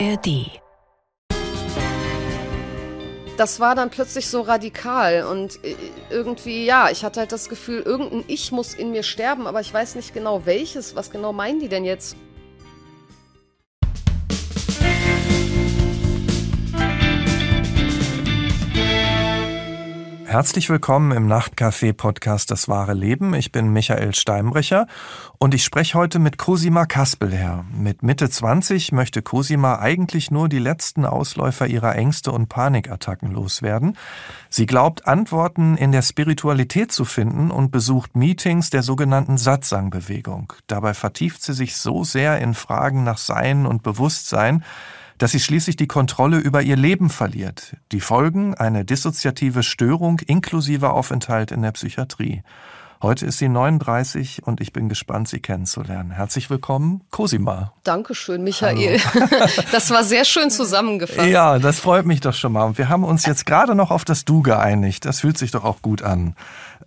ARD. Das war dann plötzlich so radikal und äh, irgendwie, ja, ich hatte halt das Gefühl, irgendein Ich muss in mir sterben, aber ich weiß nicht genau welches. Was genau meinen die denn jetzt? Herzlich willkommen im Nachtcafé-Podcast Das wahre Leben. Ich bin Michael Steinbrecher und ich spreche heute mit Cosima Kaspelher. Mit Mitte 20 möchte Cosima eigentlich nur die letzten Ausläufer ihrer Ängste und Panikattacken loswerden. Sie glaubt, Antworten in der Spiritualität zu finden und besucht Meetings der sogenannten Satsang-Bewegung. Dabei vertieft sie sich so sehr in Fragen nach Sein und Bewusstsein, dass sie schließlich die Kontrolle über ihr Leben verliert. Die Folgen eine dissoziative Störung inklusive Aufenthalt in der Psychiatrie. Heute ist sie 39 und ich bin gespannt, sie kennenzulernen. Herzlich willkommen, Cosima. Dankeschön, Michael. Das war sehr schön zusammengefasst. Ja, das freut mich doch schon mal. Und wir haben uns jetzt gerade noch auf das Du geeinigt. Das fühlt sich doch auch gut an.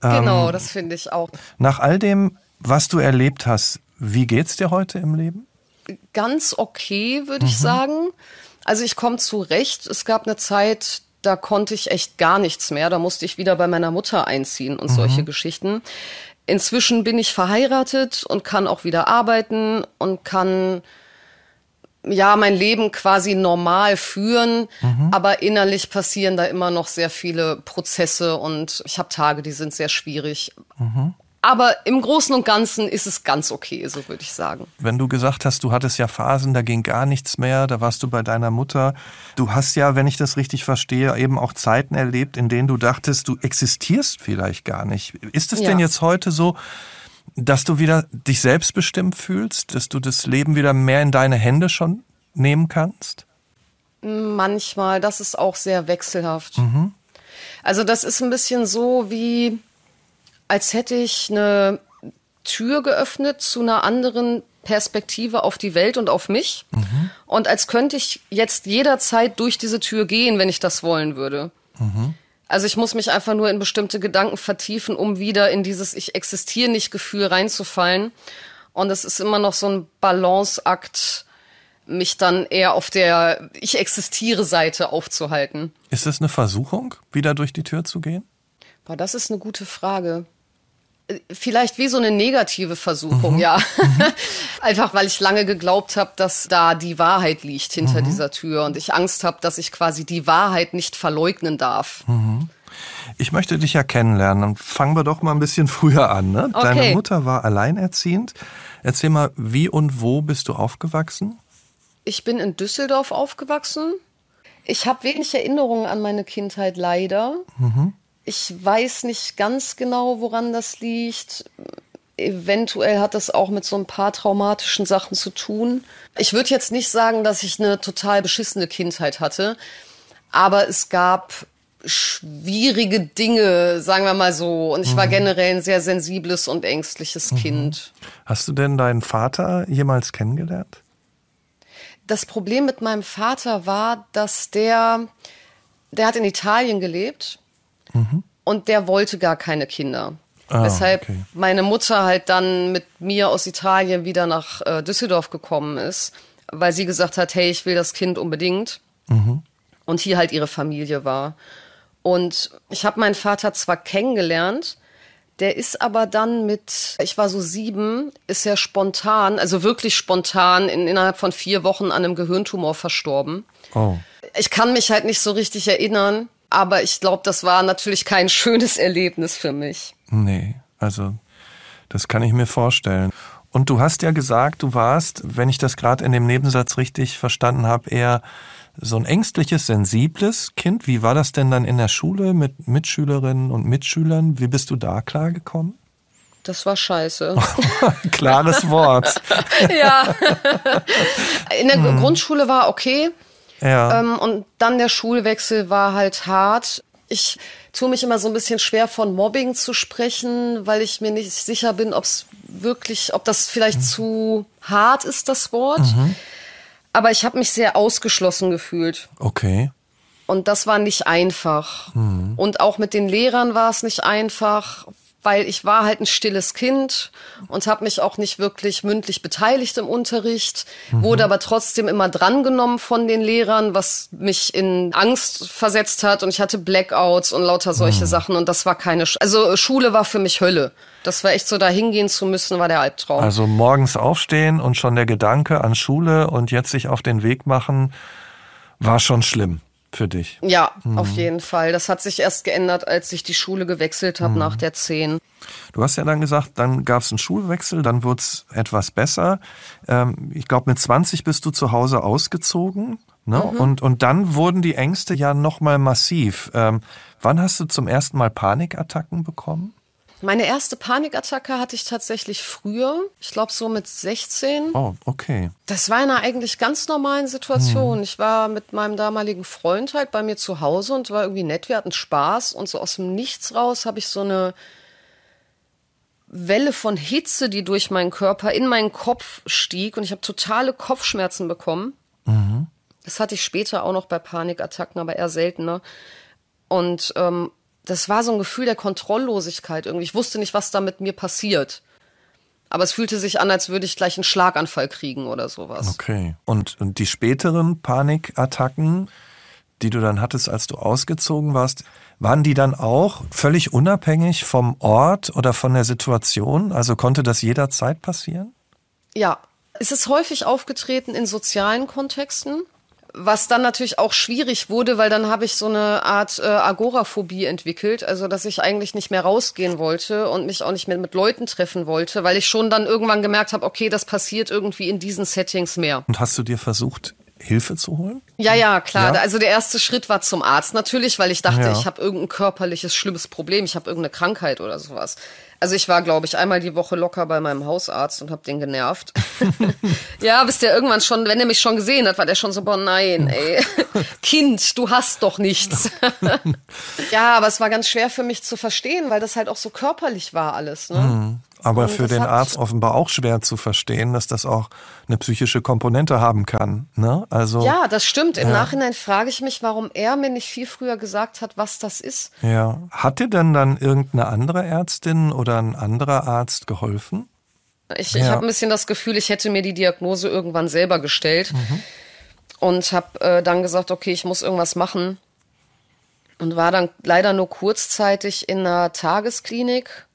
Genau, ähm, das finde ich auch. Nach all dem, was du erlebt hast, wie geht's dir heute im Leben? Ganz okay, würde mhm. ich sagen. Also ich komme zurecht. Es gab eine Zeit, da konnte ich echt gar nichts mehr. Da musste ich wieder bei meiner Mutter einziehen und mhm. solche Geschichten. Inzwischen bin ich verheiratet und kann auch wieder arbeiten und kann ja mein Leben quasi normal führen, mhm. aber innerlich passieren da immer noch sehr viele Prozesse und ich habe Tage, die sind sehr schwierig. Mhm. Aber im Großen und Ganzen ist es ganz okay, so würde ich sagen. Wenn du gesagt hast, du hattest ja Phasen, da ging gar nichts mehr, da warst du bei deiner Mutter. Du hast ja, wenn ich das richtig verstehe, eben auch Zeiten erlebt, in denen du dachtest, du existierst vielleicht gar nicht. Ist es ja. denn jetzt heute so, dass du wieder dich selbstbestimmt fühlst, dass du das Leben wieder mehr in deine Hände schon nehmen kannst? Manchmal, das ist auch sehr wechselhaft. Mhm. Also das ist ein bisschen so wie als hätte ich eine Tür geöffnet zu einer anderen Perspektive auf die Welt und auf mich. Mhm. Und als könnte ich jetzt jederzeit durch diese Tür gehen, wenn ich das wollen würde. Mhm. Also ich muss mich einfach nur in bestimmte Gedanken vertiefen, um wieder in dieses Ich existiere nicht Gefühl reinzufallen. Und es ist immer noch so ein Balanceakt, mich dann eher auf der Ich existiere Seite aufzuhalten. Ist das eine Versuchung, wieder durch die Tür zu gehen? Boah, das ist eine gute Frage vielleicht wie so eine negative Versuchung, mhm. ja. Mhm. Einfach weil ich lange geglaubt habe, dass da die Wahrheit liegt hinter mhm. dieser Tür und ich Angst habe, dass ich quasi die Wahrheit nicht verleugnen darf. Mhm. Ich möchte dich ja kennenlernen und fangen wir doch mal ein bisschen früher an. Ne? Okay. Deine Mutter war alleinerziehend. Erzähl mal, wie und wo bist du aufgewachsen? Ich bin in Düsseldorf aufgewachsen. Ich habe wenig Erinnerungen an meine Kindheit leider. Mhm. Ich weiß nicht ganz genau, woran das liegt. Eventuell hat das auch mit so ein paar traumatischen Sachen zu tun. Ich würde jetzt nicht sagen, dass ich eine total beschissene Kindheit hatte, aber es gab schwierige Dinge, sagen wir mal so. Und ich war mhm. generell ein sehr sensibles und ängstliches mhm. Kind. Hast du denn deinen Vater jemals kennengelernt? Das Problem mit meinem Vater war, dass der, der hat in Italien gelebt Mhm. Und der wollte gar keine Kinder. Ah, Weshalb okay. meine Mutter halt dann mit mir aus Italien wieder nach äh, Düsseldorf gekommen ist, weil sie gesagt hat, hey, ich will das Kind unbedingt. Mhm. Und hier halt ihre Familie war. Und ich habe meinen Vater zwar kennengelernt, der ist aber dann mit, ich war so sieben, ist er spontan, also wirklich spontan, in, innerhalb von vier Wochen an einem Gehirntumor verstorben. Oh. Ich kann mich halt nicht so richtig erinnern. Aber ich glaube, das war natürlich kein schönes Erlebnis für mich. Nee, also das kann ich mir vorstellen. Und du hast ja gesagt, du warst, wenn ich das gerade in dem Nebensatz richtig verstanden habe, eher so ein ängstliches, sensibles Kind. Wie war das denn dann in der Schule mit Mitschülerinnen und Mitschülern? Wie bist du da klargekommen? Das war scheiße. Klares Wort. ja. In der hm. Grundschule war okay. Ja. Ähm, und dann der Schulwechsel war halt hart. Ich tue mich immer so ein bisschen schwer von Mobbing zu sprechen, weil ich mir nicht sicher bin, ob es wirklich, ob das vielleicht mhm. zu hart ist, das Wort. Mhm. Aber ich habe mich sehr ausgeschlossen gefühlt. Okay. Und das war nicht einfach. Mhm. Und auch mit den Lehrern war es nicht einfach, weil ich war halt ein stilles Kind und habe mich auch nicht wirklich mündlich beteiligt im Unterricht, mhm. wurde aber trotzdem immer drangenommen von den Lehrern, was mich in Angst versetzt hat und ich hatte Blackouts und lauter solche mhm. Sachen und das war keine, Sch also Schule war für mich Hölle. Das war echt so, da hingehen zu müssen, war der Albtraum. Also morgens aufstehen und schon der Gedanke an Schule und jetzt sich auf den Weg machen, war schon schlimm für dich. Ja, mhm. auf jeden Fall. Das hat sich erst geändert, als ich die Schule gewechselt habe mhm. nach der 10. Du hast ja dann gesagt, dann gab es einen Schulwechsel, dann wurde es etwas besser. Ähm, ich glaube, mit 20 bist du zu Hause ausgezogen. Ne? Mhm. Und, und dann wurden die Ängste ja nochmal massiv. Ähm, wann hast du zum ersten Mal Panikattacken bekommen? Meine erste Panikattacke hatte ich tatsächlich früher. Ich glaube so mit 16. Oh, okay. Das war in einer eigentlich ganz normalen Situation. Hm. Ich war mit meinem damaligen Freund halt bei mir zu Hause und war irgendwie nett. Wir hatten Spaß und so aus dem Nichts raus habe ich so eine Welle von Hitze, die durch meinen Körper in meinen Kopf stieg und ich habe totale Kopfschmerzen bekommen. Mhm. Das hatte ich später auch noch bei Panikattacken, aber eher seltener. Und ähm, das war so ein Gefühl der Kontrolllosigkeit irgendwie. Ich wusste nicht, was da mit mir passiert. Aber es fühlte sich an, als würde ich gleich einen Schlaganfall kriegen oder sowas. Okay. Und, und die späteren Panikattacken, die du dann hattest, als du ausgezogen warst, waren die dann auch völlig unabhängig vom Ort oder von der Situation? Also konnte das jederzeit passieren? Ja. Es ist häufig aufgetreten in sozialen Kontexten was dann natürlich auch schwierig wurde, weil dann habe ich so eine Art äh, Agoraphobie entwickelt, also dass ich eigentlich nicht mehr rausgehen wollte und mich auch nicht mehr mit Leuten treffen wollte, weil ich schon dann irgendwann gemerkt habe, okay, das passiert irgendwie in diesen Settings mehr. Und hast du dir versucht, Hilfe zu holen? Ja, ja, klar. Ja. Also der erste Schritt war zum Arzt natürlich, weil ich dachte, ja. ich habe irgendein körperliches schlimmes Problem, ich habe irgendeine Krankheit oder sowas. Also ich war, glaube ich, einmal die Woche locker bei meinem Hausarzt und habe den genervt. ja, bis der irgendwann schon, wenn er mich schon gesehen hat, war der schon so, boah, nein, ey, Kind, du hast doch nichts. ja, aber es war ganz schwer für mich zu verstehen, weil das halt auch so körperlich war alles. Ne? Mhm. Aber und für den Arzt offenbar auch schwer zu verstehen, dass das auch eine psychische Komponente haben kann. Ne? Also, ja, das stimmt. Im ja. Nachhinein frage ich mich, warum er mir nicht viel früher gesagt hat, was das ist. Ja. Hat dir denn dann irgendeine andere Ärztin oder ein anderer Arzt geholfen? Ich, ja. ich habe ein bisschen das Gefühl, ich hätte mir die Diagnose irgendwann selber gestellt mhm. und habe äh, dann gesagt, okay, ich muss irgendwas machen. Und war dann leider nur kurzzeitig in einer Tagesklinik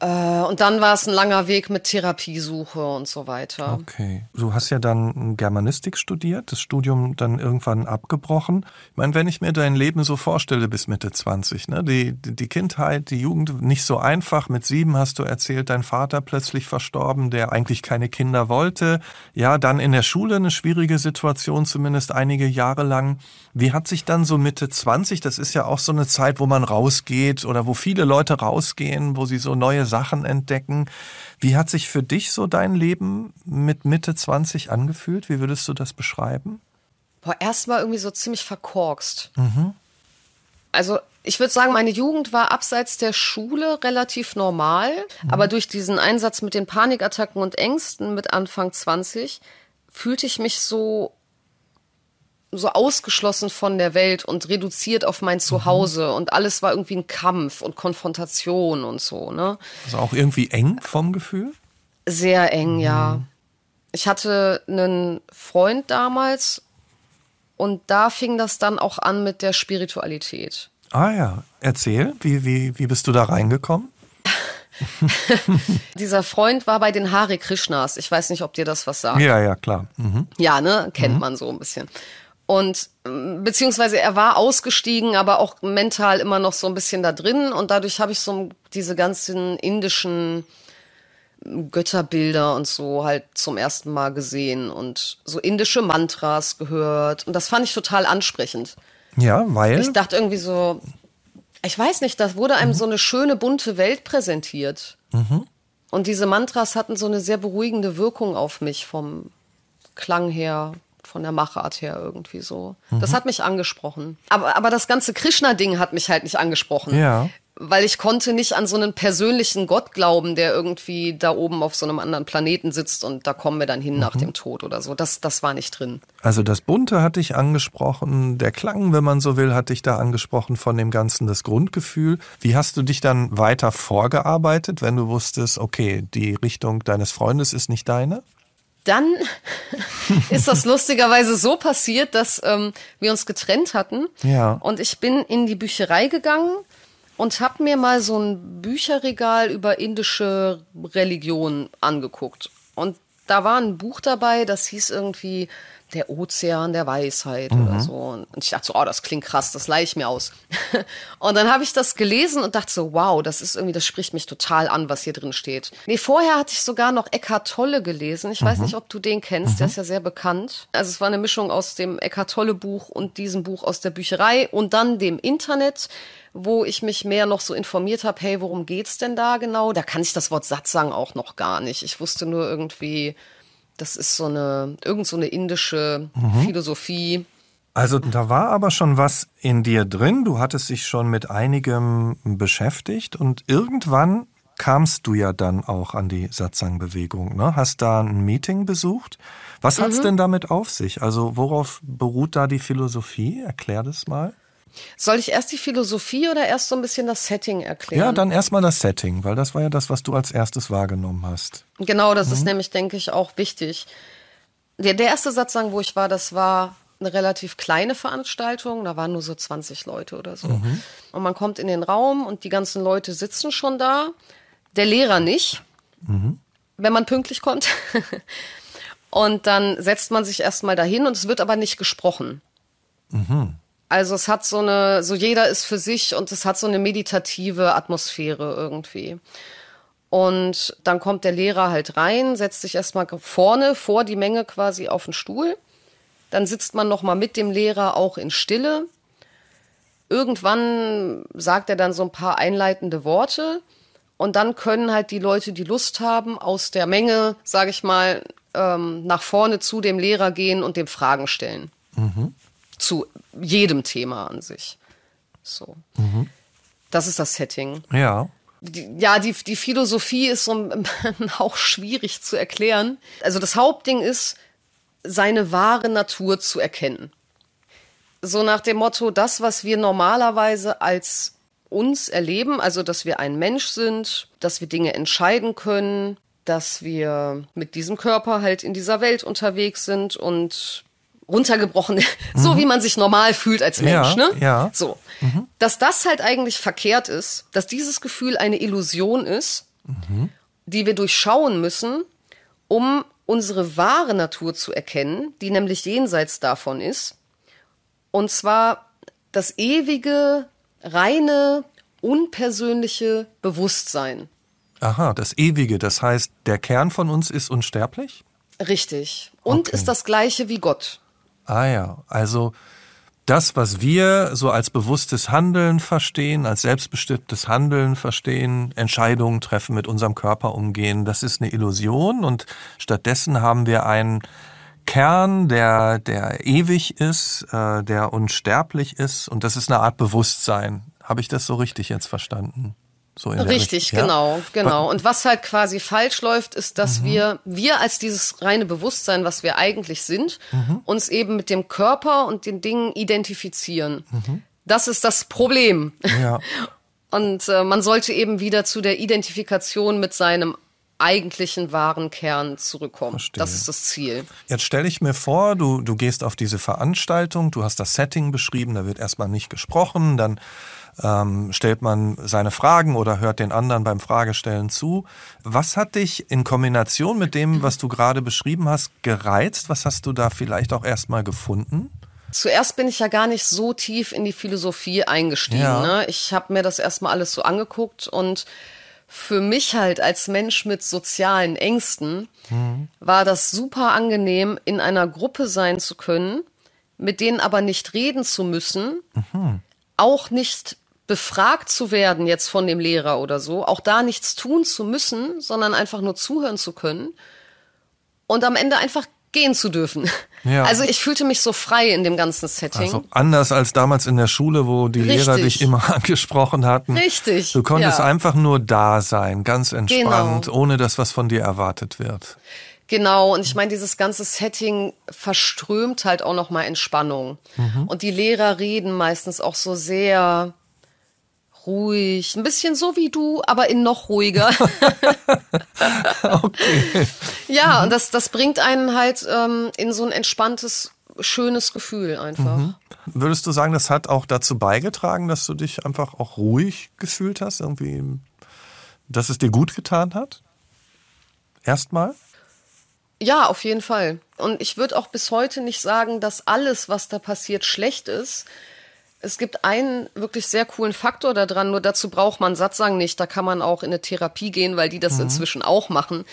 und dann war es ein langer Weg mit Therapiesuche und so weiter. Okay. Du hast ja dann Germanistik studiert, das Studium dann irgendwann abgebrochen. Ich meine, wenn ich mir dein Leben so vorstelle bis Mitte 20, ne, die, die Kindheit, die Jugend nicht so einfach. Mit sieben hast du erzählt, dein Vater plötzlich verstorben, der eigentlich keine Kinder wollte. Ja, dann in der Schule eine schwierige Situation, zumindest einige Jahre lang. Wie hat sich dann so Mitte 20, das ist ja auch so eine Zeit, wo man rausgeht oder wo viele Leute rausgehen, wo sie so neue Sachen entdecken. Wie hat sich für dich so dein Leben mit Mitte 20 angefühlt? Wie würdest du das beschreiben? Boah, erstmal irgendwie so ziemlich verkorkst. Mhm. Also ich würde sagen, meine Jugend war abseits der Schule relativ normal, mhm. aber durch diesen Einsatz mit den Panikattacken und Ängsten mit Anfang 20 fühlte ich mich so so ausgeschlossen von der Welt und reduziert auf mein Zuhause mhm. und alles war irgendwie ein Kampf und Konfrontation und so, ne? Also auch irgendwie eng vom Gefühl? Sehr eng, mhm. ja. Ich hatte einen Freund damals und da fing das dann auch an mit der Spiritualität. Ah ja, erzähl, wie, wie, wie bist du da reingekommen? Dieser Freund war bei den Hare Krishnas. Ich weiß nicht, ob dir das was sagt. Ja, ja, klar. Mhm. Ja, ne? Kennt mhm. man so ein bisschen. Und beziehungsweise er war ausgestiegen, aber auch mental immer noch so ein bisschen da drin. Und dadurch habe ich so diese ganzen indischen Götterbilder und so halt zum ersten Mal gesehen und so indische Mantras gehört. Und das fand ich total ansprechend. Ja, weil. Ich dachte irgendwie so, ich weiß nicht, da wurde einem mhm. so eine schöne bunte Welt präsentiert. Mhm. Und diese Mantras hatten so eine sehr beruhigende Wirkung auf mich vom Klang her von der Machart her irgendwie so. Mhm. Das hat mich angesprochen. Aber, aber das ganze Krishna-Ding hat mich halt nicht angesprochen. Ja. weil ich konnte nicht an so einen persönlichen Gott glauben, der irgendwie da oben auf so einem anderen Planeten sitzt und da kommen wir dann hin mhm. nach dem Tod oder so. Das, das war nicht drin. Also das Bunte hatte ich angesprochen, der Klang, wenn man so will, hatte ich da angesprochen von dem Ganzen, das Grundgefühl. Wie hast du dich dann weiter vorgearbeitet, wenn du wusstest, okay, die Richtung deines Freundes ist nicht deine? Dann ist das lustigerweise so passiert, dass ähm, wir uns getrennt hatten. Ja. Und ich bin in die Bücherei gegangen und habe mir mal so ein Bücherregal über indische Religion angeguckt. Und da war ein Buch dabei, das hieß irgendwie der Ozean der Weisheit mhm. oder so. Und ich dachte so, oh, das klingt krass, das leih ich mir aus. und dann habe ich das gelesen und dachte so, wow, das ist irgendwie, das spricht mich total an, was hier drin steht. Nee, vorher hatte ich sogar noch Eckhart Tolle gelesen. Ich mhm. weiß nicht, ob du den kennst, mhm. der ist ja sehr bekannt. Also es war eine Mischung aus dem Eckhart Tolle Buch und diesem Buch aus der Bücherei und dann dem Internet wo ich mich mehr noch so informiert habe, hey, worum geht's denn da genau? Da kann ich das Wort Satsang auch noch gar nicht. Ich wusste nur irgendwie, das ist so eine, irgend so eine indische mhm. Philosophie. Also da war aber schon was in dir drin. Du hattest dich schon mit einigem beschäftigt und irgendwann kamst du ja dann auch an die Satsang-Bewegung. Ne? Hast da ein Meeting besucht. Was hat's mhm. denn damit auf sich? Also worauf beruht da die Philosophie? Erklär das mal. Soll ich erst die Philosophie oder erst so ein bisschen das Setting erklären? Ja, dann erstmal das Setting, weil das war ja das, was du als erstes wahrgenommen hast. Genau, das mhm. ist nämlich, denke ich, auch wichtig. Der, der erste Satzang, wo ich war, das war eine relativ kleine Veranstaltung, da waren nur so 20 Leute oder so. Mhm. Und man kommt in den Raum und die ganzen Leute sitzen schon da, der Lehrer nicht, mhm. wenn man pünktlich kommt. und dann setzt man sich erstmal dahin und es wird aber nicht gesprochen. Mhm. Also es hat so eine, so jeder ist für sich und es hat so eine meditative Atmosphäre irgendwie. Und dann kommt der Lehrer halt rein, setzt sich erstmal vorne vor die Menge quasi auf den Stuhl. Dann sitzt man nochmal mit dem Lehrer auch in Stille. Irgendwann sagt er dann so ein paar einleitende Worte. Und dann können halt die Leute, die Lust haben, aus der Menge, sage ich mal, ähm, nach vorne zu dem Lehrer gehen und dem Fragen stellen. Mhm zu jedem Thema an sich. So. Mhm. Das ist das Setting. Ja. Die, ja, die, die Philosophie ist so auch schwierig zu erklären. Also das Hauptding ist, seine wahre Natur zu erkennen. So nach dem Motto, das, was wir normalerweise als uns erleben, also dass wir ein Mensch sind, dass wir Dinge entscheiden können, dass wir mit diesem Körper halt in dieser Welt unterwegs sind und runtergebrochen, mhm. so wie man sich normal fühlt als Mensch, ja, ne? Ja. So. Mhm. Dass das halt eigentlich verkehrt ist, dass dieses Gefühl eine Illusion ist, mhm. die wir durchschauen müssen, um unsere wahre Natur zu erkennen, die nämlich jenseits davon ist. Und zwar das ewige, reine, unpersönliche Bewusstsein. Aha, das ewige, das heißt, der Kern von uns ist unsterblich? Richtig. Und okay. ist das gleiche wie Gott. Ah ja, also das, was wir so als bewusstes Handeln verstehen, als selbstbestimmtes Handeln verstehen, Entscheidungen treffen, mit unserem Körper umgehen, das ist eine Illusion und stattdessen haben wir einen Kern, der, der ewig ist, äh, der unsterblich ist und das ist eine Art Bewusstsein. Habe ich das so richtig jetzt verstanden? So Richtig, ja? genau, genau. Und was halt quasi falsch läuft, ist, dass mhm. wir, wir als dieses reine Bewusstsein, was wir eigentlich sind, mhm. uns eben mit dem Körper und den Dingen identifizieren. Mhm. Das ist das Problem. Ja. Und äh, man sollte eben wieder zu der Identifikation mit seinem eigentlichen wahren Kern zurückkommen. Verstehe. Das ist das Ziel. Jetzt stelle ich mir vor, du, du gehst auf diese Veranstaltung, du hast das Setting beschrieben, da wird erstmal nicht gesprochen, dann ähm, stellt man seine Fragen oder hört den anderen beim Fragestellen zu. Was hat dich in Kombination mit dem, was du gerade beschrieben hast, gereizt? Was hast du da vielleicht auch erstmal gefunden? Zuerst bin ich ja gar nicht so tief in die Philosophie eingestiegen. Ja. Ne? Ich habe mir das erstmal alles so angeguckt und für mich halt als Mensch mit sozialen Ängsten mhm. war das super angenehm, in einer Gruppe sein zu können, mit denen aber nicht reden zu müssen, mhm. auch nicht befragt zu werden jetzt von dem Lehrer oder so, auch da nichts tun zu müssen, sondern einfach nur zuhören zu können und am Ende einfach gehen zu dürfen. Ja. Also ich fühlte mich so frei in dem ganzen Setting. Also anders als damals in der Schule, wo die Richtig. Lehrer dich immer angesprochen hatten. Richtig. Du konntest ja. einfach nur da sein, ganz entspannt, genau. ohne dass was von dir erwartet wird. Genau, und ich meine, dieses ganze Setting verströmt halt auch nochmal Entspannung. Mhm. Und die Lehrer reden meistens auch so sehr ruhig, ein bisschen so wie du, aber in noch ruhiger. okay. Ja, mhm. und das, das bringt einen halt ähm, in so ein entspanntes, schönes Gefühl einfach. Mhm. Würdest du sagen, das hat auch dazu beigetragen, dass du dich einfach auch ruhig gefühlt hast, irgendwie, dass es dir gut getan hat? Erstmal? Ja, auf jeden Fall. Und ich würde auch bis heute nicht sagen, dass alles, was da passiert, schlecht ist. Es gibt einen wirklich sehr coolen Faktor daran, nur dazu braucht man Satzang nicht. Da kann man auch in eine Therapie gehen, weil die das mhm. inzwischen auch machen,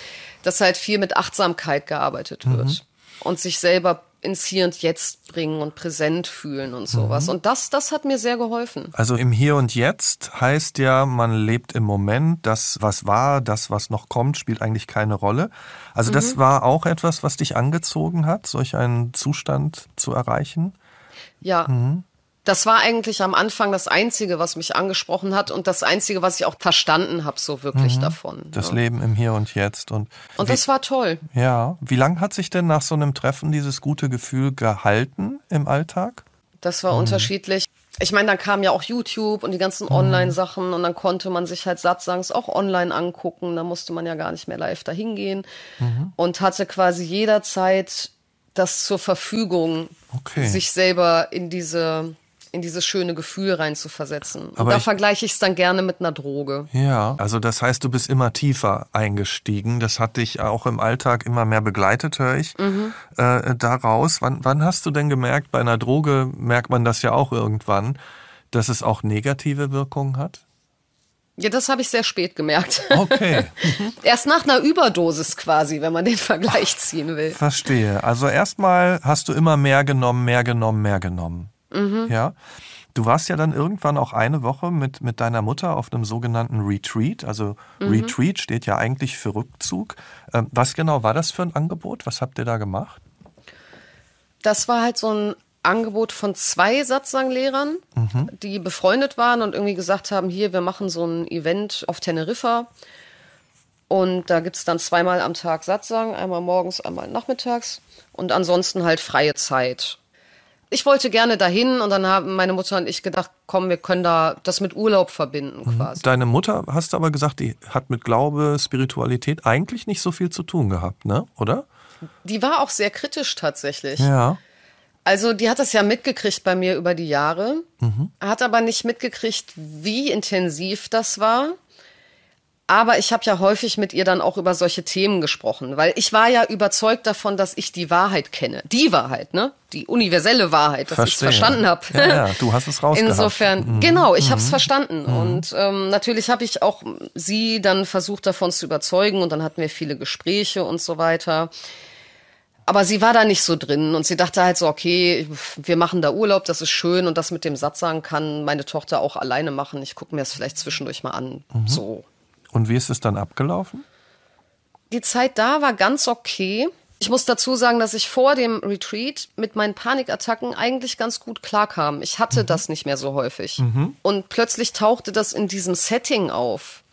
dass halt viel mit Achtsamkeit gearbeitet wird mhm. und sich selber ins Hier und Jetzt bringen und präsent fühlen und sowas. Mhm. Und das, das hat mir sehr geholfen. Also im Hier und Jetzt heißt ja, man lebt im Moment. Das, was war, das, was noch kommt, spielt eigentlich keine Rolle. Also mhm. das war auch etwas, was dich angezogen hat, solch einen Zustand zu erreichen? Ja. Das war eigentlich am Anfang das Einzige, was mich angesprochen hat und das Einzige, was ich auch verstanden habe, so wirklich mhm. davon. Das ja. Leben im Hier und Jetzt. Und, und wie, das war toll. Ja. Wie lange hat sich denn nach so einem Treffen dieses gute Gefühl gehalten im Alltag? Das war mhm. unterschiedlich. Ich meine, dann kam ja auch YouTube und die ganzen mhm. Online-Sachen und dann konnte man sich halt Satzsangs auch online angucken. Da musste man ja gar nicht mehr live dahin gehen mhm. und hatte quasi jederzeit das zur Verfügung, okay. sich selber in diese in dieses schöne Gefühl rein zu versetzen. Aber da vergleiche ich es dann gerne mit einer Droge. Ja, also das heißt, du bist immer tiefer eingestiegen. Das hat dich auch im Alltag immer mehr begleitet, höre ich mhm. äh, daraus. Wann, wann hast du denn gemerkt, bei einer Droge merkt man das ja auch irgendwann, dass es auch negative Wirkungen hat? Ja, das habe ich sehr spät gemerkt. Okay. Erst nach einer Überdosis quasi, wenn man den Vergleich ziehen will. Verstehe. Also erstmal hast du immer mehr genommen, mehr genommen, mehr genommen. Mhm. Ja. Du warst ja dann irgendwann auch eine Woche mit, mit deiner Mutter auf einem sogenannten Retreat. Also mhm. Retreat steht ja eigentlich für Rückzug. Ähm, was genau war das für ein Angebot? Was habt ihr da gemacht? Das war halt so ein Angebot von zwei Satzanglehrern, mhm. die befreundet waren und irgendwie gesagt haben, hier, wir machen so ein Event auf Teneriffa. Und da gibt es dann zweimal am Tag Satzang, einmal morgens, einmal nachmittags. Und ansonsten halt freie Zeit ich wollte gerne dahin und dann haben meine Mutter und ich gedacht, komm, wir können da das mit Urlaub verbinden mhm. quasi. Deine Mutter, hast du aber gesagt, die hat mit Glaube, Spiritualität eigentlich nicht so viel zu tun gehabt, ne? Oder? Die war auch sehr kritisch tatsächlich. Ja. Also die hat das ja mitgekriegt bei mir über die Jahre, mhm. hat aber nicht mitgekriegt, wie intensiv das war. Aber ich habe ja häufig mit ihr dann auch über solche Themen gesprochen, weil ich war ja überzeugt davon, dass ich die Wahrheit kenne. Die Wahrheit, ne? Die universelle Wahrheit, dass ich es verstanden habe. Ja, ja, du hast es rausgehabt. Insofern, mhm. genau, ich mhm. habe es verstanden. Mhm. Und ähm, natürlich habe ich auch sie dann versucht, davon zu überzeugen. Und dann hatten wir viele Gespräche und so weiter. Aber sie war da nicht so drin und sie dachte halt so, okay, wir machen da Urlaub, das ist schön und das mit dem Satz sagen kann meine Tochter auch alleine machen. Ich gucke mir das vielleicht zwischendurch mal an. Mhm. So. Und wie ist es dann abgelaufen? Die Zeit da war ganz okay. Ich muss dazu sagen, dass ich vor dem Retreat mit meinen Panikattacken eigentlich ganz gut klarkam. Ich hatte mhm. das nicht mehr so häufig. Mhm. Und plötzlich tauchte das in diesem Setting auf.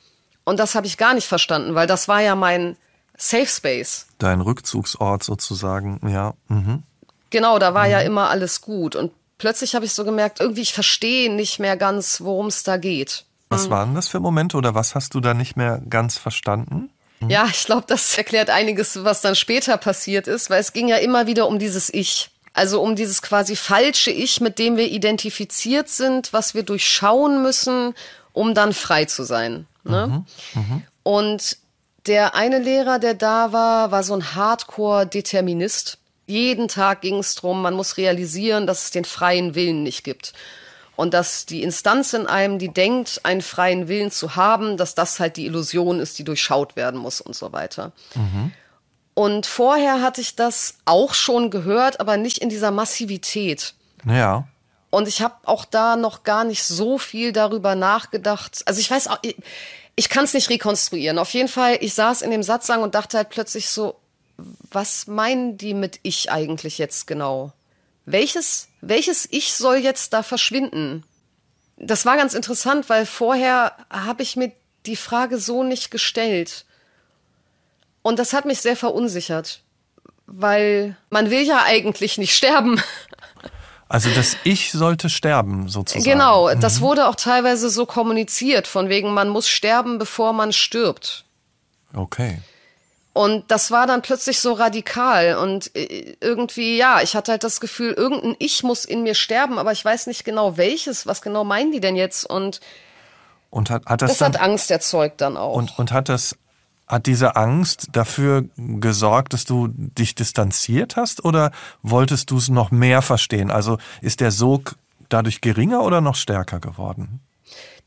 Und das habe ich gar nicht verstanden, weil das war ja mein Safe Space. Dein Rückzugsort sozusagen, ja. Mhm. Genau, da war ja mhm. immer alles gut. Und plötzlich habe ich so gemerkt, irgendwie ich verstehe nicht mehr ganz, worum es da geht. Was waren das für Momente oder was hast du da nicht mehr ganz verstanden? Hm? Ja, ich glaube, das erklärt einiges, was dann später passiert ist, weil es ging ja immer wieder um dieses Ich. Also um dieses quasi falsche Ich, mit dem wir identifiziert sind, was wir durchschauen müssen, um dann frei zu sein. Ne? Mhm, mh. Und der eine Lehrer, der da war, war so ein Hardcore-Determinist. Jeden Tag ging es darum, man muss realisieren, dass es den freien Willen nicht gibt und dass die Instanz in einem, die denkt, einen freien Willen zu haben, dass das halt die Illusion ist, die durchschaut werden muss und so weiter. Mhm. Und vorher hatte ich das auch schon gehört, aber nicht in dieser Massivität. Ja. Und ich habe auch da noch gar nicht so viel darüber nachgedacht. Also ich weiß auch, ich, ich kann es nicht rekonstruieren. Auf jeden Fall, ich saß in dem Satzang und dachte halt plötzlich so, was meinen die mit ich eigentlich jetzt genau? Welches, welches Ich soll jetzt da verschwinden? Das war ganz interessant, weil vorher habe ich mir die Frage so nicht gestellt. Und das hat mich sehr verunsichert, weil man will ja eigentlich nicht sterben. Also das Ich sollte sterben, sozusagen. Genau, das mhm. wurde auch teilweise so kommuniziert, von wegen, man muss sterben, bevor man stirbt. Okay. Und das war dann plötzlich so radikal und äh, irgendwie, ja, ich hatte halt das Gefühl, irgendein Ich muss in mir sterben, aber ich weiß nicht genau welches, was genau meinen die denn jetzt und und hat, hat das, das dann, hat Angst erzeugt dann auch. Und, und hat das hat diese Angst dafür gesorgt, dass du dich distanziert hast oder wolltest du es noch mehr verstehen? Also ist der Sog dadurch geringer oder noch stärker geworden?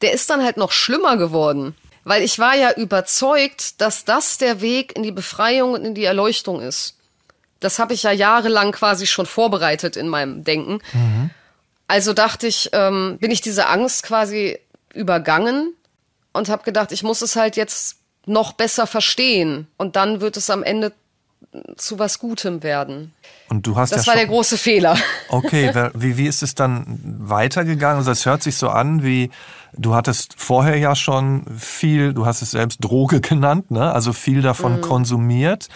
Der ist dann halt noch schlimmer geworden weil ich war ja überzeugt, dass das der Weg in die Befreiung und in die Erleuchtung ist. Das habe ich ja jahrelang quasi schon vorbereitet in meinem Denken. Mhm. Also dachte ich, ähm, bin ich diese Angst quasi übergangen und habe gedacht, ich muss es halt jetzt noch besser verstehen und dann wird es am Ende zu was Gutem werden. Und du hast das ja war der große Fehler. Okay, wie, wie ist es dann weitergegangen? Also es hört sich so an, wie du hattest vorher ja schon viel, du hast es selbst Droge genannt, ne? Also viel davon mhm. konsumiert.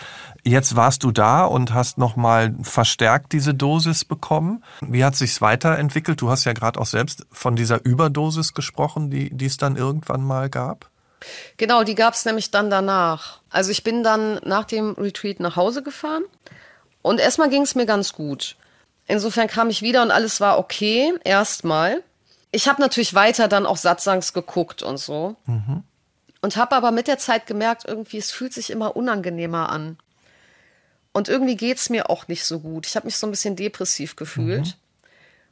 Jetzt warst du da und hast nochmal verstärkt diese Dosis bekommen. Wie hat sich's weiterentwickelt? Du hast ja gerade auch selbst von dieser Überdosis gesprochen, die, die es dann irgendwann mal gab. Genau, die gab es nämlich dann danach. Also ich bin dann nach dem Retreat nach Hause gefahren und erstmal ging es mir ganz gut. Insofern kam ich wieder und alles war okay, erstmal. Ich habe natürlich weiter dann auch Satzangs geguckt und so. Mhm. Und habe aber mit der Zeit gemerkt, irgendwie, es fühlt sich immer unangenehmer an. Und irgendwie geht's mir auch nicht so gut. Ich habe mich so ein bisschen depressiv gefühlt. Mhm.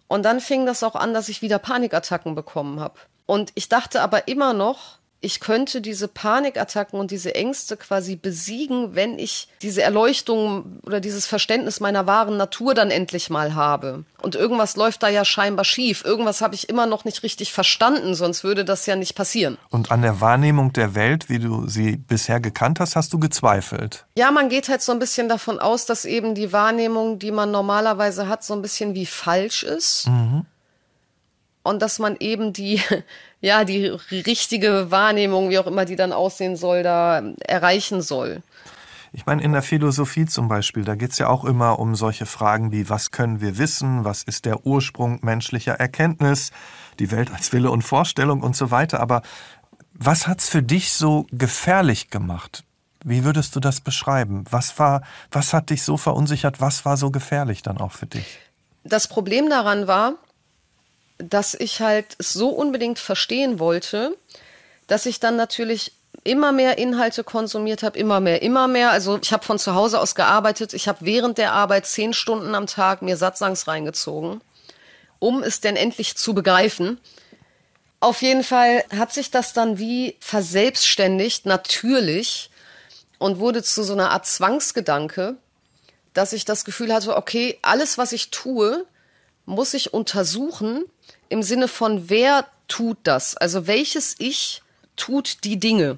Und dann fing das auch an, dass ich wieder Panikattacken bekommen habe. Und ich dachte aber immer noch, ich könnte diese Panikattacken und diese Ängste quasi besiegen, wenn ich diese Erleuchtung oder dieses Verständnis meiner wahren Natur dann endlich mal habe. Und irgendwas läuft da ja scheinbar schief. Irgendwas habe ich immer noch nicht richtig verstanden, sonst würde das ja nicht passieren. Und an der Wahrnehmung der Welt, wie du sie bisher gekannt hast, hast du gezweifelt? Ja, man geht halt so ein bisschen davon aus, dass eben die Wahrnehmung, die man normalerweise hat, so ein bisschen wie falsch ist. Mhm und dass man eben die, ja, die richtige Wahrnehmung, wie auch immer die dann aussehen soll, da erreichen soll. Ich meine, in der Philosophie zum Beispiel, da geht es ja auch immer um solche Fragen wie, was können wir wissen, was ist der Ursprung menschlicher Erkenntnis, die Welt als Wille und Vorstellung und so weiter. Aber was hat's für dich so gefährlich gemacht? Wie würdest du das beschreiben? Was war, was hat dich so verunsichert? Was war so gefährlich dann auch für dich? Das Problem daran war, dass ich halt es so unbedingt verstehen wollte, dass ich dann natürlich immer mehr Inhalte konsumiert habe, immer mehr, immer mehr. Also ich habe von zu Hause aus gearbeitet. Ich habe während der Arbeit zehn Stunden am Tag mir Satzangs reingezogen, um es denn endlich zu begreifen. Auf jeden Fall hat sich das dann wie verselbstständigt, natürlich, und wurde zu so einer Art Zwangsgedanke, dass ich das Gefühl hatte, okay, alles, was ich tue, muss ich untersuchen im Sinne von, wer tut das? Also welches Ich tut die Dinge?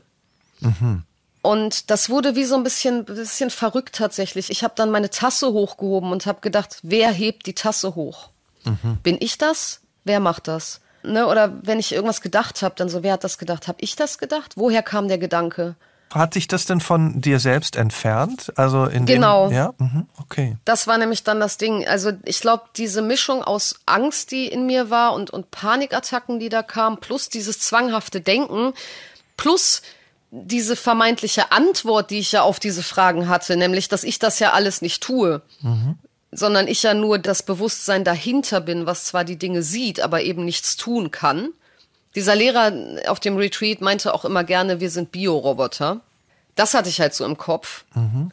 Mhm. Und das wurde wie so ein bisschen, bisschen verrückt tatsächlich. Ich habe dann meine Tasse hochgehoben und habe gedacht, wer hebt die Tasse hoch? Mhm. Bin ich das? Wer macht das? Ne? Oder wenn ich irgendwas gedacht habe, dann so, wer hat das gedacht? Habe ich das gedacht? Woher kam der Gedanke? Hat sich das denn von dir selbst entfernt? Also in genau. Dem, ja, mhm. okay. Das war nämlich dann das Ding. Also ich glaube, diese Mischung aus Angst, die in mir war und und Panikattacken, die da kamen, plus dieses zwanghafte Denken, plus diese vermeintliche Antwort, die ich ja auf diese Fragen hatte, nämlich, dass ich das ja alles nicht tue, mhm. sondern ich ja nur das Bewusstsein dahinter bin, was zwar die Dinge sieht, aber eben nichts tun kann. Dieser Lehrer auf dem Retreat meinte auch immer gerne, wir sind Bioroboter. Das hatte ich halt so im Kopf. Mhm.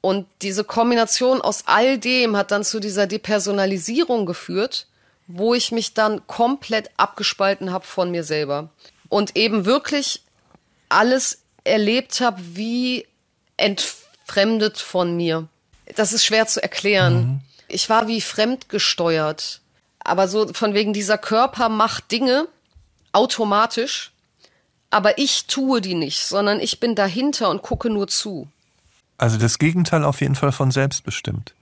Und diese Kombination aus all dem hat dann zu dieser Depersonalisierung geführt, wo ich mich dann komplett abgespalten habe von mir selber. Und eben wirklich alles erlebt habe, wie entfremdet von mir. Das ist schwer zu erklären. Mhm. Ich war wie fremdgesteuert. Aber so von wegen dieser Körper macht Dinge, automatisch, aber ich tue die nicht, sondern ich bin dahinter und gucke nur zu. Also das Gegenteil auf jeden Fall von selbstbestimmt.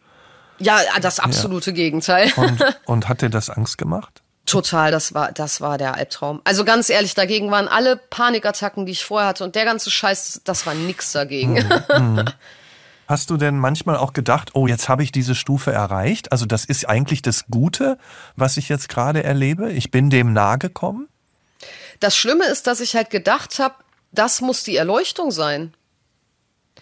Ja, das absolute ja. Gegenteil. Und, und hat dir das Angst gemacht? Total, das war, das war der Albtraum. Also ganz ehrlich, dagegen waren alle Panikattacken, die ich vorher hatte und der ganze Scheiß, das war nix dagegen. Mhm. mhm. Hast du denn manchmal auch gedacht, oh, jetzt habe ich diese Stufe erreicht? Also das ist eigentlich das Gute, was ich jetzt gerade erlebe. Ich bin dem nahe gekommen. Das Schlimme ist, dass ich halt gedacht habe, das muss die Erleuchtung sein.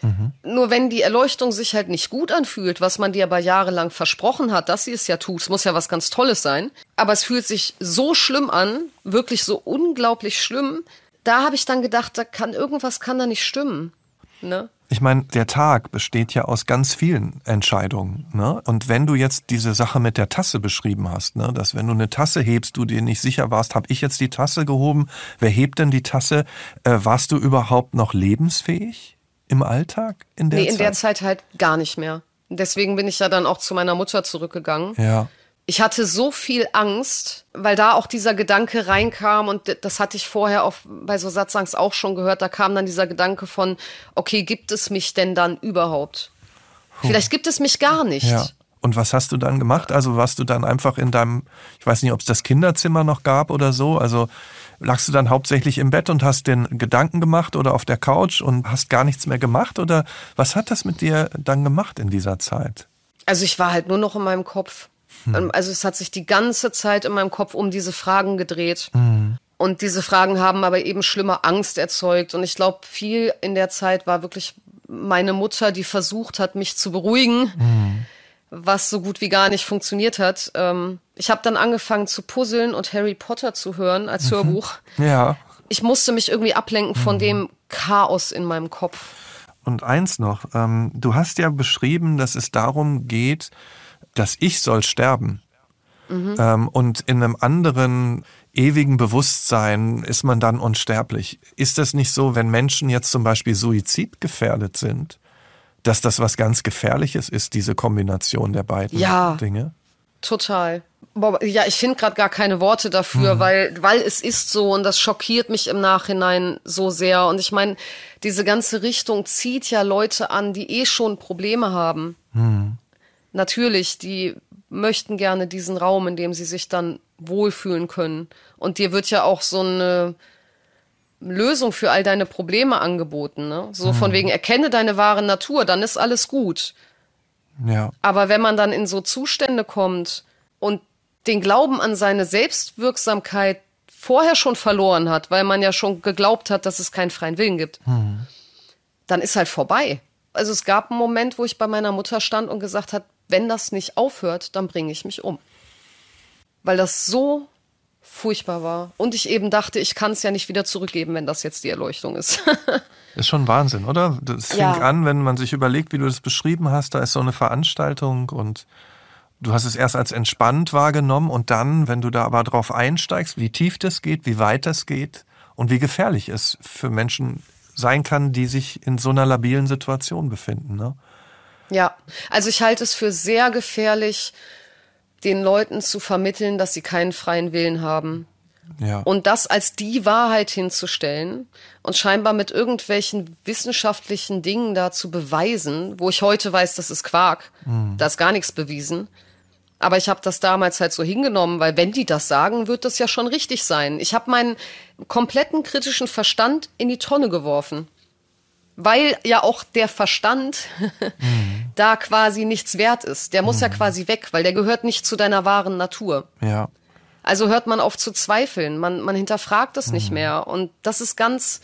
Mhm. Nur wenn die Erleuchtung sich halt nicht gut anfühlt, was man dir aber jahrelang versprochen hat, dass sie es ja tut, es muss ja was ganz Tolles sein, aber es fühlt sich so schlimm an, wirklich so unglaublich schlimm, da habe ich dann gedacht, da kann irgendwas kann da nicht stimmen. Ne? Ich meine, der Tag besteht ja aus ganz vielen Entscheidungen. Ne? Und wenn du jetzt diese Sache mit der Tasse beschrieben hast, ne? dass wenn du eine Tasse hebst, du dir nicht sicher warst, habe ich jetzt die Tasse gehoben? Wer hebt denn die Tasse? Äh, warst du überhaupt noch lebensfähig? im Alltag in der nee, Zeit? in der Zeit halt gar nicht mehr. Deswegen bin ich ja dann auch zu meiner Mutter zurückgegangen. Ja. Ich hatte so viel Angst, weil da auch dieser Gedanke reinkam und das hatte ich vorher auch bei so Satzangst auch schon gehört. Da kam dann dieser Gedanke von, okay, gibt es mich denn dann überhaupt? Puh. Vielleicht gibt es mich gar nicht. Ja. Und was hast du dann gemacht? Also warst du dann einfach in deinem, ich weiß nicht, ob es das Kinderzimmer noch gab oder so. Also lagst du dann hauptsächlich im Bett und hast den Gedanken gemacht oder auf der Couch und hast gar nichts mehr gemacht? Oder was hat das mit dir dann gemacht in dieser Zeit? Also ich war halt nur noch in meinem Kopf. Hm. Also es hat sich die ganze Zeit in meinem Kopf um diese Fragen gedreht. Hm. Und diese Fragen haben aber eben schlimme Angst erzeugt. Und ich glaube, viel in der Zeit war wirklich meine Mutter, die versucht hat, mich zu beruhigen. Hm was so gut wie gar nicht funktioniert hat. Ähm, ich habe dann angefangen zu puzzeln und Harry Potter zu hören als mhm. Hörbuch. Ja. Ich musste mich irgendwie ablenken von mhm. dem Chaos in meinem Kopf. Und eins noch, ähm, du hast ja beschrieben, dass es darum geht, dass ich soll sterben. Mhm. Ähm, und in einem anderen ewigen Bewusstsein ist man dann unsterblich. Ist das nicht so, wenn Menschen jetzt zum Beispiel suizidgefährdet sind? dass das was ganz Gefährliches ist, diese Kombination der beiden ja, Dinge? Total. Ja, ich finde gerade gar keine Worte dafür, mhm. weil, weil es ist so und das schockiert mich im Nachhinein so sehr. Und ich meine, diese ganze Richtung zieht ja Leute an, die eh schon Probleme haben. Mhm. Natürlich, die möchten gerne diesen Raum, in dem sie sich dann wohlfühlen können. Und dir wird ja auch so eine Lösung für all deine Probleme angeboten. Ne? So hm. von wegen, erkenne deine wahre Natur, dann ist alles gut. Ja. Aber wenn man dann in so Zustände kommt und den Glauben an seine Selbstwirksamkeit vorher schon verloren hat, weil man ja schon geglaubt hat, dass es keinen freien Willen gibt, hm. dann ist halt vorbei. Also es gab einen Moment, wo ich bei meiner Mutter stand und gesagt hat, wenn das nicht aufhört, dann bringe ich mich um. Weil das so furchtbar war. Und ich eben dachte, ich kann es ja nicht wieder zurückgeben, wenn das jetzt die Erleuchtung ist. ist schon Wahnsinn, oder? Das fing ja. an, wenn man sich überlegt, wie du das beschrieben hast, da ist so eine Veranstaltung und du hast es erst als entspannt wahrgenommen und dann, wenn du da aber drauf einsteigst, wie tief das geht, wie weit das geht und wie gefährlich es für Menschen sein kann, die sich in so einer labilen Situation befinden. Ne? Ja, also ich halte es für sehr gefährlich, den Leuten zu vermitteln, dass sie keinen freien Willen haben. Ja. Und das als die Wahrheit hinzustellen und scheinbar mit irgendwelchen wissenschaftlichen Dingen da zu beweisen, wo ich heute weiß, das ist Quark, mhm. da ist gar nichts bewiesen. Aber ich habe das damals halt so hingenommen, weil wenn die das sagen, wird das ja schon richtig sein. Ich habe meinen kompletten kritischen Verstand in die Tonne geworfen weil ja auch der Verstand mhm. da quasi nichts wert ist. Der muss mhm. ja quasi weg, weil der gehört nicht zu deiner wahren Natur. Ja. Also hört man auf zu zweifeln, man, man hinterfragt es mhm. nicht mehr. Und das ist ganz,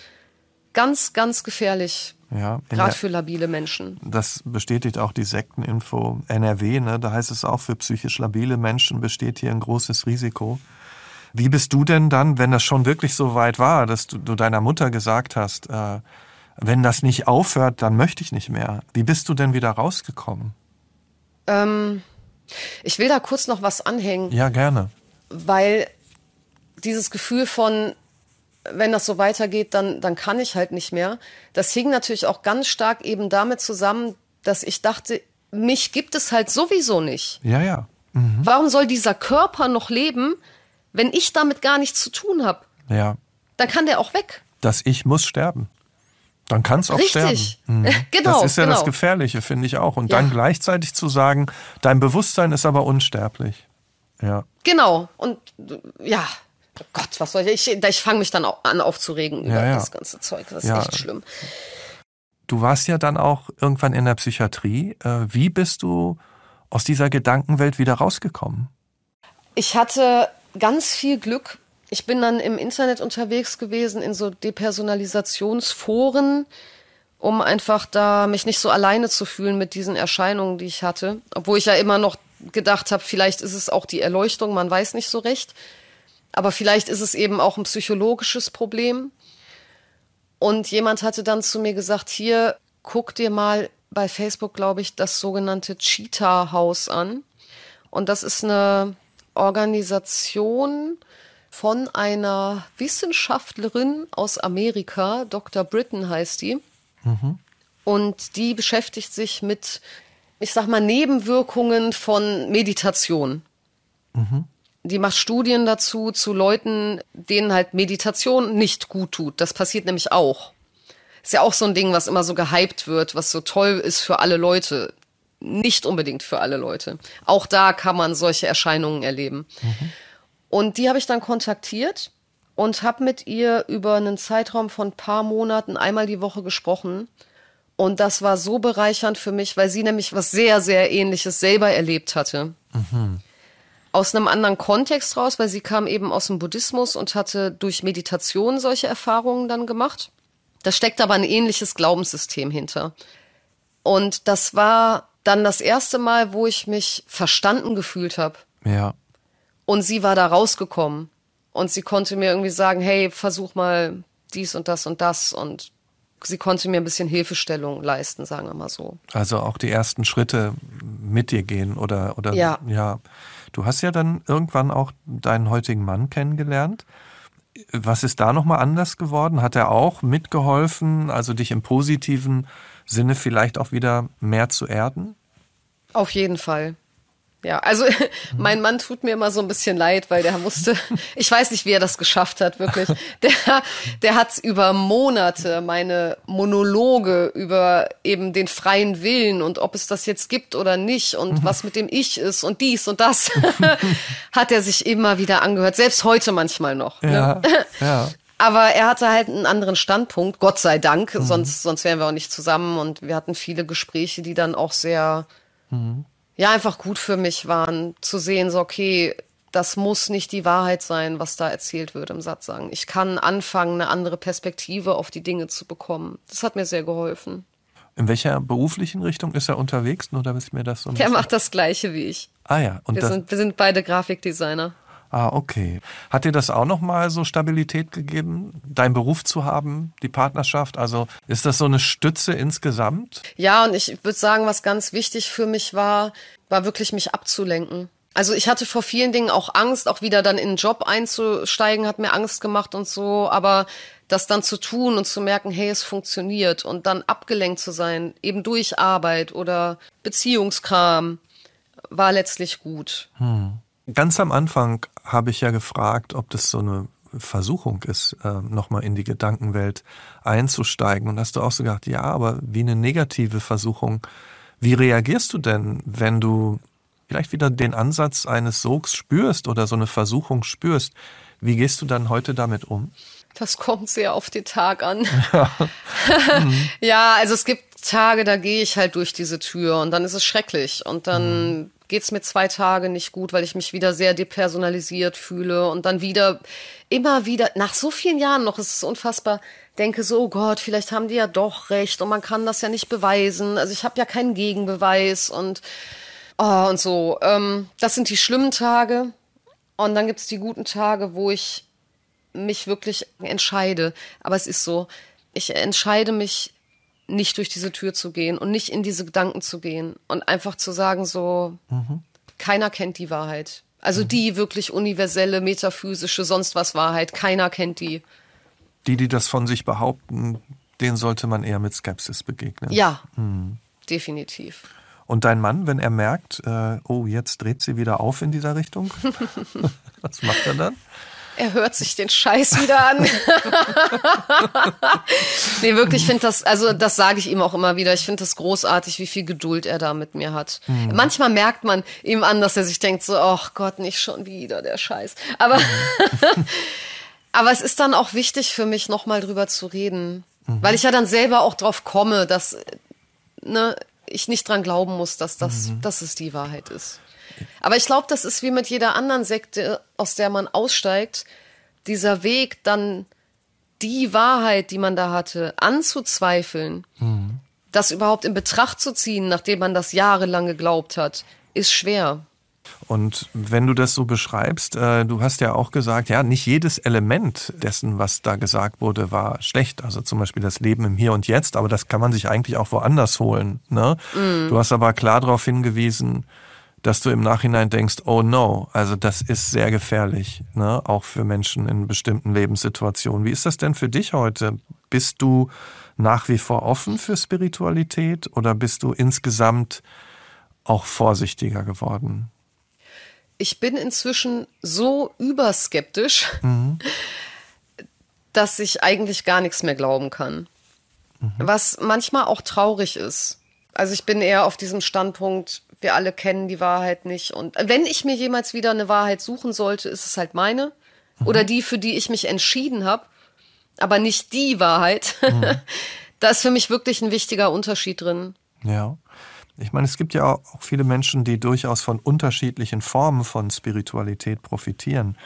ganz, ganz gefährlich. Ja, Gerade für labile Menschen. Das bestätigt auch die Sekteninfo NRW. Ne? Da heißt es auch, für psychisch labile Menschen besteht hier ein großes Risiko. Wie bist du denn dann, wenn das schon wirklich so weit war, dass du, du deiner Mutter gesagt hast, äh, wenn das nicht aufhört, dann möchte ich nicht mehr. Wie bist du denn wieder rausgekommen? Ähm, ich will da kurz noch was anhängen. Ja, gerne. Weil dieses Gefühl von, wenn das so weitergeht, dann, dann kann ich halt nicht mehr. Das hing natürlich auch ganz stark eben damit zusammen, dass ich dachte, mich gibt es halt sowieso nicht. Ja, ja. Mhm. Warum soll dieser Körper noch leben, wenn ich damit gar nichts zu tun habe? Ja. Dann kann der auch weg. Das Ich muss sterben. Dann kann es auch Richtig. sterben. Mhm. genau. Das ist ja genau. das Gefährliche, finde ich auch. Und ja. dann gleichzeitig zu sagen, dein Bewusstsein ist aber unsterblich. Ja. Genau. Und ja, oh Gott, was soll ich? Ich, ich fange mich dann auch an aufzuregen über ja, ja. das ganze Zeug. Das ist echt schlimm. Du warst ja dann auch irgendwann in der Psychiatrie. Äh, wie bist du aus dieser Gedankenwelt wieder rausgekommen? Ich hatte ganz viel Glück. Ich bin dann im Internet unterwegs gewesen, in so Depersonalisationsforen, um einfach da mich nicht so alleine zu fühlen mit diesen Erscheinungen, die ich hatte. Obwohl ich ja immer noch gedacht habe, vielleicht ist es auch die Erleuchtung, man weiß nicht so recht. Aber vielleicht ist es eben auch ein psychologisches Problem. Und jemand hatte dann zu mir gesagt, hier, guck dir mal bei Facebook, glaube ich, das sogenannte Cheetah House an. Und das ist eine Organisation von einer Wissenschaftlerin aus Amerika, Dr. Britton heißt die. Mhm. Und die beschäftigt sich mit, ich sag mal, Nebenwirkungen von Meditation. Mhm. Die macht Studien dazu zu Leuten, denen halt Meditation nicht gut tut. Das passiert nämlich auch. Ist ja auch so ein Ding, was immer so gehypt wird, was so toll ist für alle Leute. Nicht unbedingt für alle Leute. Auch da kann man solche Erscheinungen erleben. Mhm. Und die habe ich dann kontaktiert und habe mit ihr über einen Zeitraum von paar Monaten einmal die Woche gesprochen. Und das war so bereichernd für mich, weil sie nämlich was sehr, sehr ähnliches selber erlebt hatte. Mhm aus einem anderen Kontext raus, weil sie kam eben aus dem Buddhismus und hatte durch Meditation solche Erfahrungen dann gemacht. Da steckt aber ein ähnliches Glaubenssystem hinter. Und das war dann das erste Mal, wo ich mich verstanden gefühlt habe. Ja. Und sie war da rausgekommen. Und sie konnte mir irgendwie sagen, hey, versuch mal dies und das und das. Und sie konnte mir ein bisschen Hilfestellung leisten, sagen wir mal so. Also auch die ersten Schritte mit dir gehen oder, oder ja. ja. Du hast ja dann irgendwann auch deinen heutigen Mann kennengelernt. Was ist da nochmal anders geworden? Hat er auch mitgeholfen, also dich im positiven Sinne vielleicht auch wieder mehr zu erden? Auf jeden Fall. Ja, also mein Mann tut mir immer so ein bisschen leid, weil der musste, ich weiß nicht, wie er das geschafft hat, wirklich. Der, der hat über Monate meine Monologe über eben den freien Willen und ob es das jetzt gibt oder nicht und mhm. was mit dem Ich ist und dies und das, hat er sich immer wieder angehört, selbst heute manchmal noch. Ne? Ja, ne? ja. Aber er hatte halt einen anderen Standpunkt, Gott sei Dank, mhm. sonst, sonst wären wir auch nicht zusammen und wir hatten viele Gespräche, die dann auch sehr, mhm ja einfach gut für mich waren, zu sehen, so okay, das muss nicht die Wahrheit sein, was da erzählt wird im Satz sagen. Ich kann anfangen, eine andere Perspektive auf die Dinge zu bekommen. Das hat mir sehr geholfen. In welcher beruflichen Richtung ist er unterwegs? Nur damit mir das so Der macht das Gleiche wie ich. Ah ja. Und wir, sind, wir sind beide Grafikdesigner. Ah, okay. Hat dir das auch nochmal so Stabilität gegeben, deinen Beruf zu haben, die Partnerschaft? Also ist das so eine Stütze insgesamt? Ja, und ich würde sagen, was ganz wichtig für mich war, war wirklich mich abzulenken. Also ich hatte vor vielen Dingen auch Angst, auch wieder dann in einen Job einzusteigen, hat mir Angst gemacht und so, aber das dann zu tun und zu merken, hey, es funktioniert und dann abgelenkt zu sein, eben durch Arbeit oder Beziehungskram, war letztlich gut. Hm. Ganz am Anfang habe ich ja gefragt, ob das so eine Versuchung ist, äh, nochmal in die Gedankenwelt einzusteigen. Und hast du auch so gedacht, ja, aber wie eine negative Versuchung. Wie reagierst du denn, wenn du vielleicht wieder den Ansatz eines Sogs spürst oder so eine Versuchung spürst? Wie gehst du dann heute damit um? Das kommt sehr auf den Tag an. Ja, ja also es gibt Tage, da gehe ich halt durch diese Tür und dann ist es schrecklich und dann mhm geht's mir zwei Tage nicht gut, weil ich mich wieder sehr depersonalisiert fühle und dann wieder, immer wieder, nach so vielen Jahren noch, ist es unfassbar, denke so, oh Gott, vielleicht haben die ja doch recht und man kann das ja nicht beweisen. Also ich habe ja keinen Gegenbeweis und, oh, und so. Ähm, das sind die schlimmen Tage. Und dann gibt's die guten Tage, wo ich mich wirklich entscheide. Aber es ist so, ich entscheide mich nicht durch diese Tür zu gehen und nicht in diese Gedanken zu gehen und einfach zu sagen, so, mhm. keiner kennt die Wahrheit. Also mhm. die wirklich universelle, metaphysische, sonst was Wahrheit, keiner kennt die. Die, die das von sich behaupten, denen sollte man eher mit Skepsis begegnen. Ja, mhm. definitiv. Und dein Mann, wenn er merkt, äh, oh, jetzt dreht sie wieder auf in dieser Richtung, was macht er dann? Er hört sich den Scheiß wieder an. nee, wirklich, ich finde das, also das sage ich ihm auch immer wieder. Ich finde das großartig, wie viel Geduld er da mit mir hat. Mhm. Manchmal merkt man ihm an, dass er sich denkt so, ach Gott, nicht schon wieder der Scheiß. Aber, mhm. aber es ist dann auch wichtig für mich, nochmal drüber zu reden. Mhm. Weil ich ja dann selber auch drauf komme, dass ne, ich nicht dran glauben muss, dass das, mhm. dass es die Wahrheit ist. Aber ich glaube, das ist wie mit jeder anderen Sekte, aus der man aussteigt, dieser Weg dann die Wahrheit, die man da hatte, anzuzweifeln, mhm. das überhaupt in Betracht zu ziehen, nachdem man das jahrelang geglaubt hat, ist schwer. Und wenn du das so beschreibst, äh, du hast ja auch gesagt, ja, nicht jedes Element dessen, was da gesagt wurde, war schlecht. Also zum Beispiel das Leben im Hier und Jetzt, aber das kann man sich eigentlich auch woanders holen. Ne? Mm. Du hast aber klar darauf hingewiesen, dass du im Nachhinein denkst, oh no, also das ist sehr gefährlich, ne? auch für Menschen in bestimmten Lebenssituationen. Wie ist das denn für dich heute? Bist du nach wie vor offen für Spiritualität oder bist du insgesamt auch vorsichtiger geworden? Ich bin inzwischen so überskeptisch, mhm. dass ich eigentlich gar nichts mehr glauben kann. Mhm. Was manchmal auch traurig ist. Also ich bin eher auf diesem Standpunkt, wir alle kennen die Wahrheit nicht. Und wenn ich mir jemals wieder eine Wahrheit suchen sollte, ist es halt meine. Mhm. Oder die, für die ich mich entschieden habe, aber nicht die Wahrheit. Mhm. da ist für mich wirklich ein wichtiger Unterschied drin. Ja. Ich meine, es gibt ja auch viele Menschen, die durchaus von unterschiedlichen Formen von Spiritualität profitieren.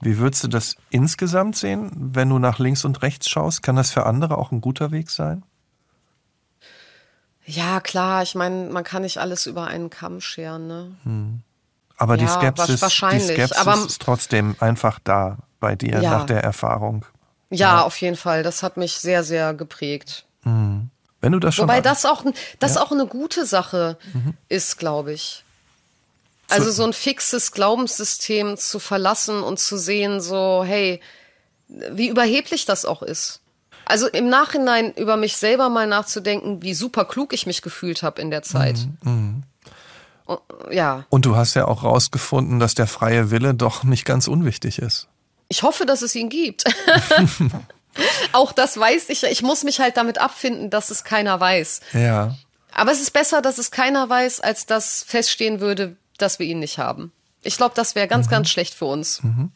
Wie würdest du das insgesamt sehen, wenn du nach links und rechts schaust? Kann das für andere auch ein guter Weg sein? Ja, klar, ich meine, man kann nicht alles über einen Kamm scheren, ne? Hm. Aber ja, die Skepsis, die Skepsis aber, ist trotzdem einfach da bei dir ja. nach der Erfahrung. Ja, ja, auf jeden Fall. Das hat mich sehr, sehr geprägt. Hm. Wenn du das schon Wobei das auch, das auch eine gute Sache mhm. ist, glaube ich. Also so ein fixes Glaubenssystem zu verlassen und zu sehen, so, hey, wie überheblich das auch ist. Also im Nachhinein über mich selber mal nachzudenken, wie super klug ich mich gefühlt habe in der Zeit. Mhm, mh. Ja. Und du hast ja auch rausgefunden, dass der freie Wille doch nicht ganz unwichtig ist. Ich hoffe, dass es ihn gibt. auch das weiß ich. Ich muss mich halt damit abfinden, dass es keiner weiß. Ja. Aber es ist besser, dass es keiner weiß, als dass feststehen würde, dass wir ihn nicht haben. Ich glaube, das wäre ganz, mhm. ganz schlecht für uns. Mhm.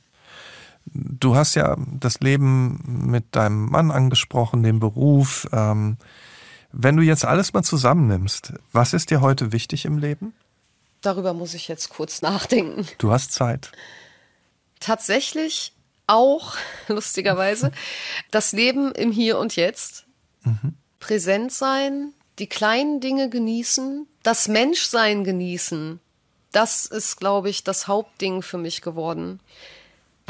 Du hast ja das Leben mit deinem Mann angesprochen, den Beruf. Ähm, wenn du jetzt alles mal zusammennimmst, was ist dir heute wichtig im Leben? Darüber muss ich jetzt kurz nachdenken. Du hast Zeit. Tatsächlich auch, lustigerweise, das Leben im Hier und Jetzt. Mhm. Präsent sein, die kleinen Dinge genießen, das Menschsein genießen. Das ist, glaube ich, das Hauptding für mich geworden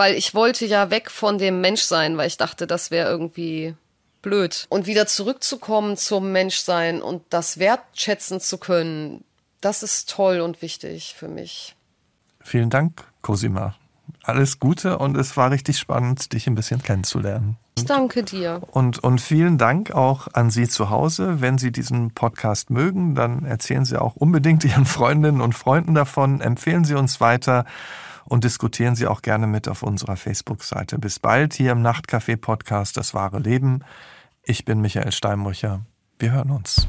weil ich wollte ja weg von dem Menschsein, weil ich dachte, das wäre irgendwie blöd. Und wieder zurückzukommen zum Menschsein und das wertschätzen zu können, das ist toll und wichtig für mich. Vielen Dank, Cosima. Alles Gute und es war richtig spannend, dich ein bisschen kennenzulernen. Ich danke dir. Und, und vielen Dank auch an Sie zu Hause. Wenn Sie diesen Podcast mögen, dann erzählen Sie auch unbedingt Ihren Freundinnen und Freunden davon. Empfehlen Sie uns weiter und diskutieren Sie auch gerne mit auf unserer Facebook-Seite. Bis bald hier im Nachtcafé-Podcast Das wahre Leben. Ich bin Michael Steinbrücher. Wir hören uns.